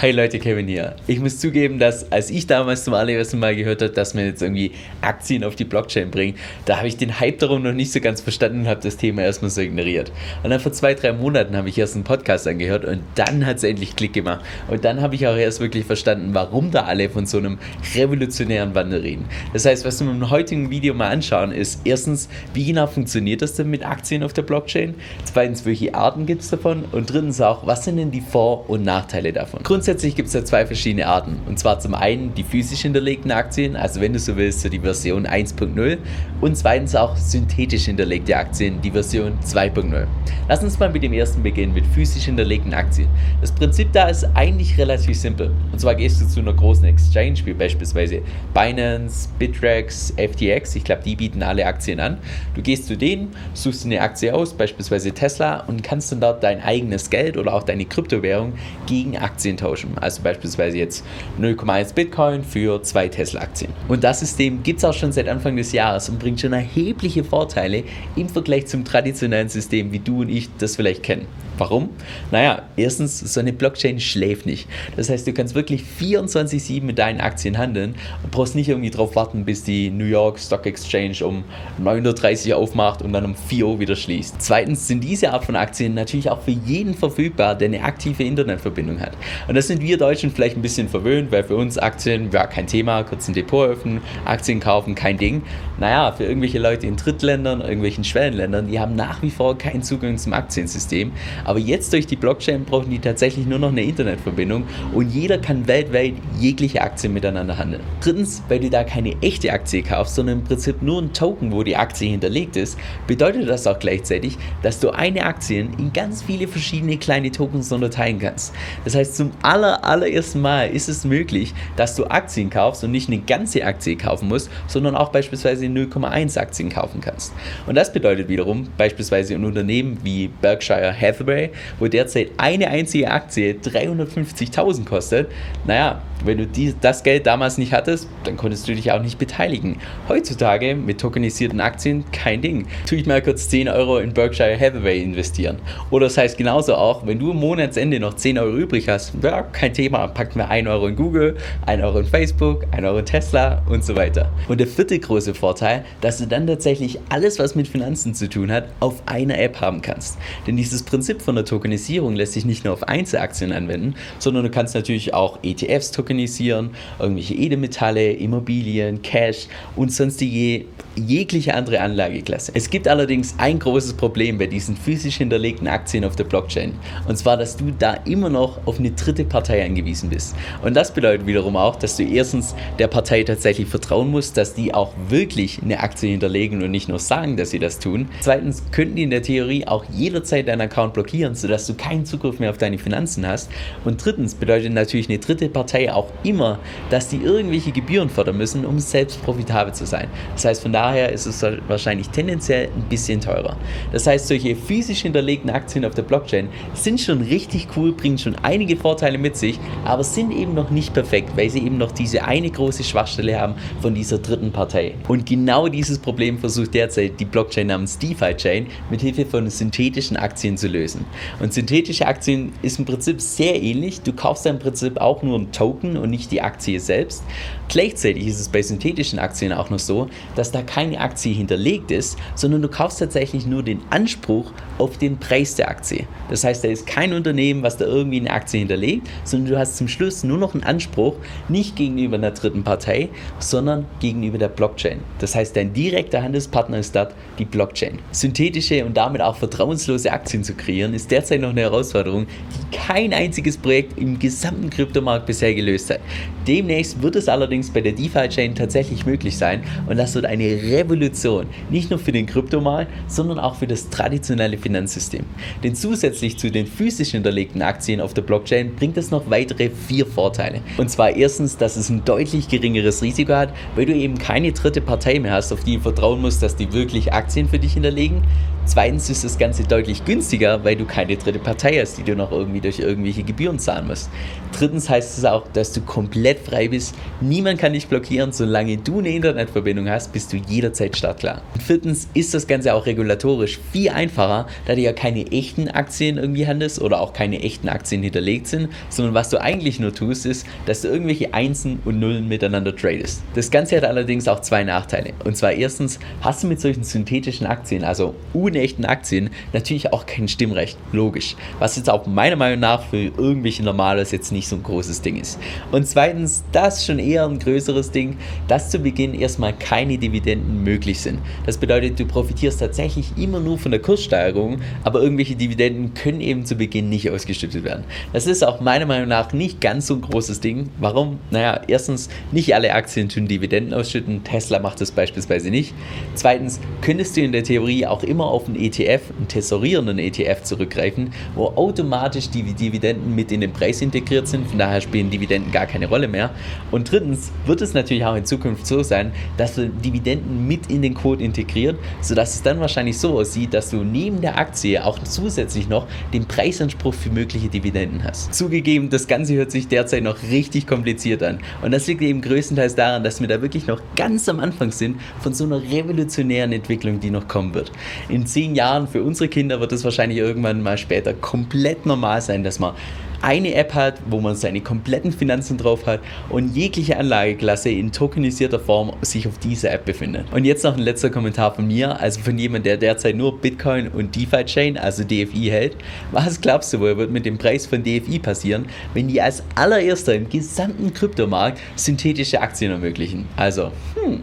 Hey Leute, Kevin hier. Ich muss zugeben, dass als ich damals zum allerersten Mal gehört habe, dass man jetzt irgendwie Aktien auf die Blockchain bringt, da habe ich den Hype darum noch nicht so ganz verstanden und habe das Thema erstmal so ignoriert. Und dann vor zwei, drei Monaten habe ich erst einen Podcast angehört und dann hat es endlich Klick gemacht. Und dann habe ich auch erst wirklich verstanden, warum da alle von so einem revolutionären Wandel reden. Das heißt, was wir im heutigen Video mal anschauen, ist erstens, wie genau funktioniert das denn mit Aktien auf der Blockchain? Zweitens, welche Arten gibt es davon? Und drittens auch, was sind denn die Vor- und Nachteile davon? grundsätzlich gibt es da zwei verschiedene Arten. Und zwar zum einen die physisch hinterlegten Aktien, also wenn du so willst, so die Version 1.0. Und zweitens auch synthetisch hinterlegte Aktien, die Version 2.0. Lass uns mal mit dem ersten beginnen, mit physisch hinterlegten Aktien. Das Prinzip da ist eigentlich relativ simpel. Und zwar gehst du zu einer großen Exchange, wie beispielsweise Binance, Bittrex, FTX. Ich glaube, die bieten alle Aktien an. Du gehst zu denen, suchst eine Aktie aus, beispielsweise Tesla, und kannst dann dort dein eigenes Geld oder auch deine Kryptowährung gegen Aktien tauschen tauschen. Also beispielsweise jetzt 0,1 Bitcoin für zwei Tesla-Aktien. Und das System gibt es auch schon seit Anfang des Jahres und bringt schon erhebliche Vorteile im Vergleich zum traditionellen System, wie du und ich das vielleicht kennen. Warum? Naja, erstens, so eine Blockchain schläft nicht. Das heißt, du kannst wirklich 24-7 mit deinen Aktien handeln und brauchst nicht irgendwie drauf warten, bis die New York Stock Exchange um 9.30 Uhr aufmacht und dann um 4 Uhr wieder schließt. Zweitens sind diese Art von Aktien natürlich auch für jeden verfügbar, der eine aktive Internetverbindung hat. Und das sind wir Deutschen vielleicht ein bisschen verwöhnt, weil für uns Aktien, ja, kein Thema, kurz ein Depot öffnen, Aktien kaufen, kein Ding. Naja, für irgendwelche Leute in Drittländern, irgendwelchen Schwellenländern, die haben nach wie vor keinen Zugang zum Aktiensystem. Aber jetzt durch die Blockchain brauchen die tatsächlich nur noch eine Internetverbindung und jeder kann weltweit jegliche Aktien miteinander handeln. Drittens, weil du da keine echte Aktie kaufst, sondern im Prinzip nur ein Token, wo die Aktie hinterlegt ist, bedeutet das auch gleichzeitig, dass du eine Aktie in ganz viele verschiedene kleine Tokens unterteilen kannst. Das heißt, zum aller, allerersten Mal ist es möglich, dass du Aktien kaufst und nicht eine ganze Aktie kaufen musst, sondern auch beispielsweise 0,1 Aktien kaufen kannst. Und das bedeutet wiederum, beispielsweise ein Unternehmen wie Berkshire Hathaway, Hathaway, wo derzeit eine einzige Aktie 350.000 kostet. Naja, wenn du die, das Geld damals nicht hattest, dann konntest du dich auch nicht beteiligen. Heutzutage mit tokenisierten Aktien kein Ding. Tue ich mal kurz 10 Euro in Berkshire Hathaway investieren. Oder das heißt genauso auch, wenn du am Monatsende noch 10 Euro übrig hast, ja, kein Thema, pack mir 1 Euro in Google, 1 Euro in Facebook, 1 Euro in Tesla und so weiter. Und der vierte große Vorteil, dass du dann tatsächlich alles, was mit Finanzen zu tun hat, auf einer App haben kannst. Denn dieses Prinzip von der Tokenisierung lässt sich nicht nur auf Einzelaktien anwenden, sondern du kannst natürlich auch ETFs tokenisieren, irgendwelche Edelmetalle, Immobilien, Cash und sonstige jegliche andere Anlageklasse. Es gibt allerdings ein großes Problem bei diesen physisch hinterlegten Aktien auf der Blockchain. Und zwar, dass du da immer noch auf eine dritte Partei angewiesen bist. Und das bedeutet wiederum auch, dass du erstens der Partei tatsächlich vertrauen musst, dass die auch wirklich eine Aktie hinterlegen und nicht nur sagen, dass sie das tun. Zweitens könnten die in der Theorie auch jederzeit deinen Account blockieren, sodass du keinen Zugriff mehr auf deine Finanzen hast. Und drittens bedeutet natürlich eine dritte Partei auch immer, dass die irgendwelche Gebühren fordern müssen, um selbst profitabel zu sein. Das heißt, von daher ist es wahrscheinlich tendenziell ein bisschen teurer. Das heißt, solche physisch hinterlegten Aktien auf der Blockchain sind schon richtig cool, bringen schon einige Vorteile mit sich, aber sind eben noch nicht perfekt, weil sie eben noch diese eine große Schwachstelle haben von dieser dritten Partei. Und genau dieses Problem versucht derzeit die Blockchain namens DeFi Chain mit Hilfe von synthetischen Aktien zu lösen. Und synthetische Aktien ist im Prinzip sehr ähnlich. Du kaufst im Prinzip auch nur einen Token und nicht die Aktie selbst. Gleichzeitig ist es bei synthetischen Aktien auch noch so, dass da keine Aktie hinterlegt ist, sondern du kaufst tatsächlich nur den Anspruch auf den Preis der Aktie. Das heißt, da ist kein Unternehmen, was da irgendwie eine Aktie hinterlegt, sondern du hast zum Schluss nur noch einen Anspruch, nicht gegenüber einer dritten Partei, sondern gegenüber der Blockchain. Das heißt, dein direkter Handelspartner ist dort die Blockchain. Synthetische und damit auch vertrauenslose Aktien zu kreieren, ist derzeit noch eine Herausforderung, die kein einziges Projekt im gesamten Kryptomarkt bisher gelöst hat. Demnächst wird es allerdings allerdings bei der DeFi-Chain tatsächlich möglich sein und das wird eine Revolution, nicht nur für den Kryptomarkt, sondern auch für das traditionelle Finanzsystem. Denn zusätzlich zu den physisch hinterlegten Aktien auf der Blockchain bringt es noch weitere vier Vorteile. Und zwar erstens, dass es ein deutlich geringeres Risiko hat, weil du eben keine dritte Partei mehr hast, auf die du vertrauen musst, dass die wirklich Aktien für dich hinterlegen. Zweitens ist das Ganze deutlich günstiger, weil du keine dritte Partei hast, die du noch irgendwie durch irgendwelche Gebühren zahlen musst. Drittens heißt es auch, dass du komplett frei bist. Niemand kann dich blockieren, solange du eine Internetverbindung hast, bist du jederzeit startklar. Und viertens ist das Ganze auch regulatorisch viel einfacher, da du ja keine echten Aktien irgendwie handelst oder auch keine echten Aktien hinterlegt sind, sondern was du eigentlich nur tust, ist, dass du irgendwelche Einsen und Nullen miteinander tradest. Das Ganze hat allerdings auch zwei Nachteile. Und zwar erstens hast du mit solchen synthetischen Aktien, also unechten Aktien, natürlich auch kein Stimmrecht. Logisch. Was jetzt auch meiner Meinung nach für irgendwelche Normales jetzt nicht so ein großes Ding ist. Und zweitens, das ist schon eher ein größeres Ding, dass zu Beginn erstmal keine Dividenden möglich sind. Das bedeutet, du profitierst tatsächlich immer nur von der Kurssteigerung, aber irgendwelche Dividenden können eben zu Beginn nicht ausgeschüttet werden. Das ist auch meiner Meinung nach nicht ganz so ein großes Ding. Warum? Naja, erstens, nicht alle Aktien tun Dividenden ausschütten. Tesla macht das beispielsweise nicht. Zweitens, könntest du in der Theorie auch immer auf einen ETF, einen tesorierenden ETF zurückgreifen, wo automatisch die Dividenden mit in den Preis integriert sind. Von daher spielen Dividenden gar keine Rolle mehr. Und drittens wird es natürlich auch in Zukunft so sein, dass du Dividenden mit in den Code integriert, sodass es dann wahrscheinlich so aussieht, dass du neben der Aktie auch zusätzlich noch den Preisanspruch für mögliche Dividenden hast. Zugegeben, das Ganze hört sich derzeit noch richtig kompliziert an. Und das liegt eben größtenteils daran, dass wir da wirklich noch ganz am Anfang sind von so einer revolutionären Entwicklung, die noch kommen wird. In zehn Jahren für unsere Kinder wird es wahrscheinlich irgendwann mal später komplett normal sein, dass man eine App hat, wo man seine kompletten Finanzen drauf hat und jegliche Anlageklasse in tokenisierter Form sich auf dieser App befindet. Und jetzt noch ein letzter Kommentar von mir, also von jemandem, der derzeit nur Bitcoin und DeFi-Chain, also DFI hält. Was glaubst du wohl wird mit dem Preis von DFI passieren, wenn die als allererster im gesamten Kryptomarkt synthetische Aktien ermöglichen? Also, hm.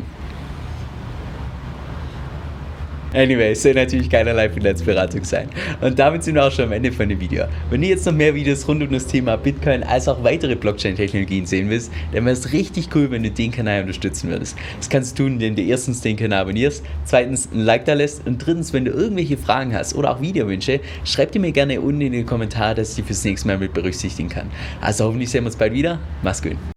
Anyway, es soll natürlich keinerlei Finanzberatung sein. Und damit sind wir auch schon am Ende von dem Video. Wenn du jetzt noch mehr Videos rund um das Thema Bitcoin als auch weitere Blockchain-Technologien sehen willst, dann wäre es richtig cool, wenn du den Kanal unterstützen würdest. Das kannst du tun, indem du erstens den Kanal abonnierst, zweitens ein Like da lässt und drittens, wenn du irgendwelche Fragen hast oder auch Videowünsche, schreib die mir gerne unten in den Kommentaren, dass ich die fürs nächste Mal mit berücksichtigen kann. Also hoffentlich sehen wir uns bald wieder. Mach's gut.